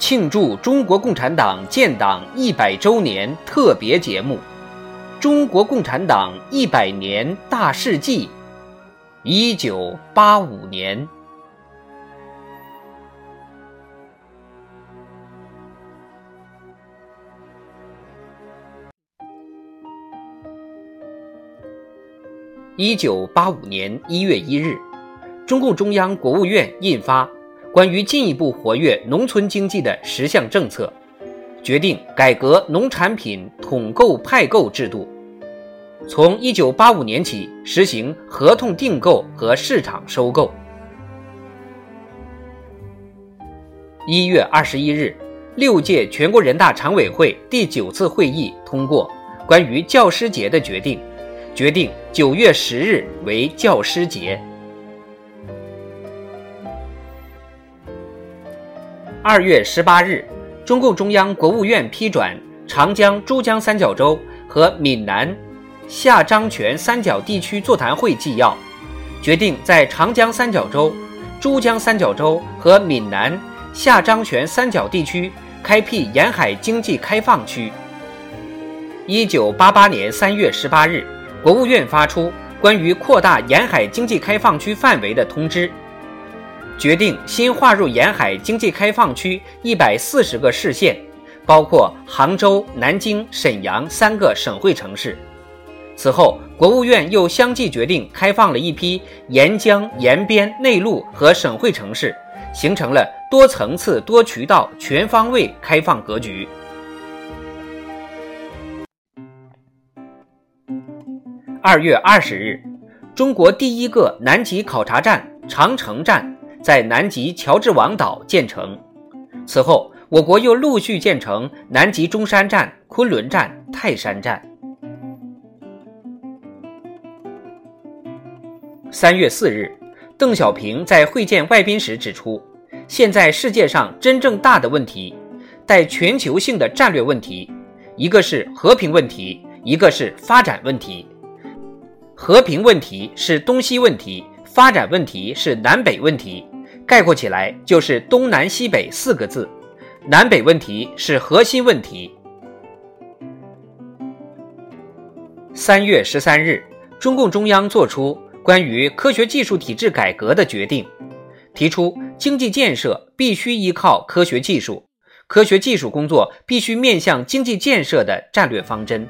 庆祝中国共产党建党一百周年特别节目《中国共产党一百年大事记》，一九八五年。一九八五年一月一日，中共中央、国务院印发。关于进一步活跃农村经济的十项政策，决定改革农产品统购派购制度，从一九八五年起实行合同订购和市场收购。一月二十一日，六届全国人大常委会第九次会议通过关于教师节的决定，决定九月十日为教师节。二月十八日，中共中央、国务院批转长江、珠江三角洲和闽南、下漳泉三角地区座谈会纪要，决定在长江三角洲、珠江三角洲和闽南、下漳泉三角地区开辟沿海经济开放区。一九八八年三月十八日，国务院发出关于扩大沿海经济开放区范围的通知。决定新划入沿海经济开放区一百四十个市县，包括杭州、南京、沈阳三个省会城市。此后，国务院又相继决定开放了一批沿江、沿边、内陆和省会城市，形成了多层次、多渠道、全方位开放格局。二月二十日，中国第一个南极考察站——长城站。在南极乔治王岛建成。此后，我国又陆续建成南极中山站、昆仑站、泰山站。三月四日，邓小平在会见外宾时指出，现在世界上真正大的问题，带全球性的战略问题，一个是和平问题，一个是发展问题。和平问题是东西问题，发展问题是南北问题。概括起来就是东南西北四个字，南北问题是核心问题。三月十三日，中共中央作出关于科学技术体制改革的决定，提出经济建设必须依靠科学技术，科学技术工作必须面向经济建设的战略方针。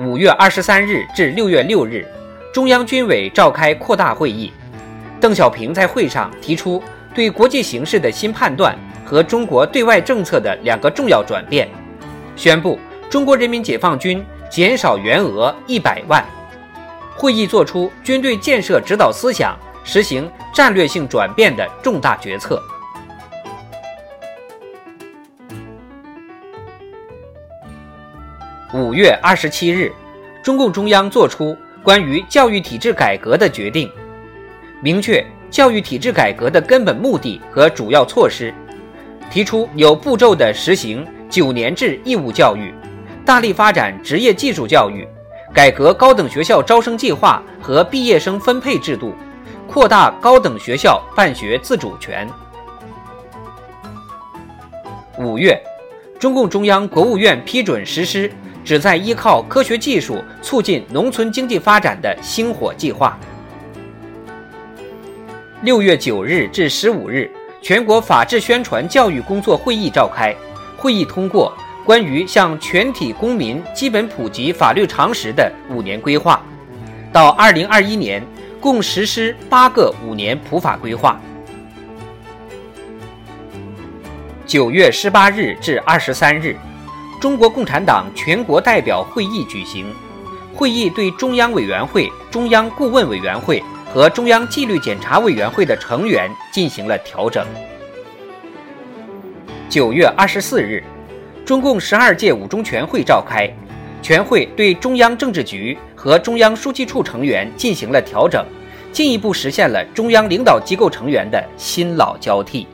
五月二十三日至六月六日。中央军委召开扩大会议，邓小平在会上提出对国际形势的新判断和中国对外政策的两个重要转变，宣布中国人民解放军减少员额一百万。会议作出军队建设指导思想实行战略性转变的重大决策。五月二十七日，中共中央作出。关于教育体制改革的决定，明确教育体制改革的根本目的和主要措施，提出有步骤地实行九年制义务教育，大力发展职业技术教育，改革高等学校招生计划和毕业生分配制度，扩大高等学校办学自主权。五月，中共中央、国务院批准实施。旨在依靠科学技术促进农村经济发展的“星火计划”。六月九日至十五日，全国法制宣传教育工作会议召开，会议通过关于向全体公民基本普及法律常识的五年规划，到二零二一年共实施八个五年普法规划。九月十八日至二十三日。中国共产党全国代表会议举行，会议对中央委员会、中央顾问委员会和中央纪律检查委员会的成员进行了调整。九月二十四日，中共十二届五中全会召开，全会对中央政治局和中央书记处成员进行了调整，进一步实现了中央领导机构成员的新老交替。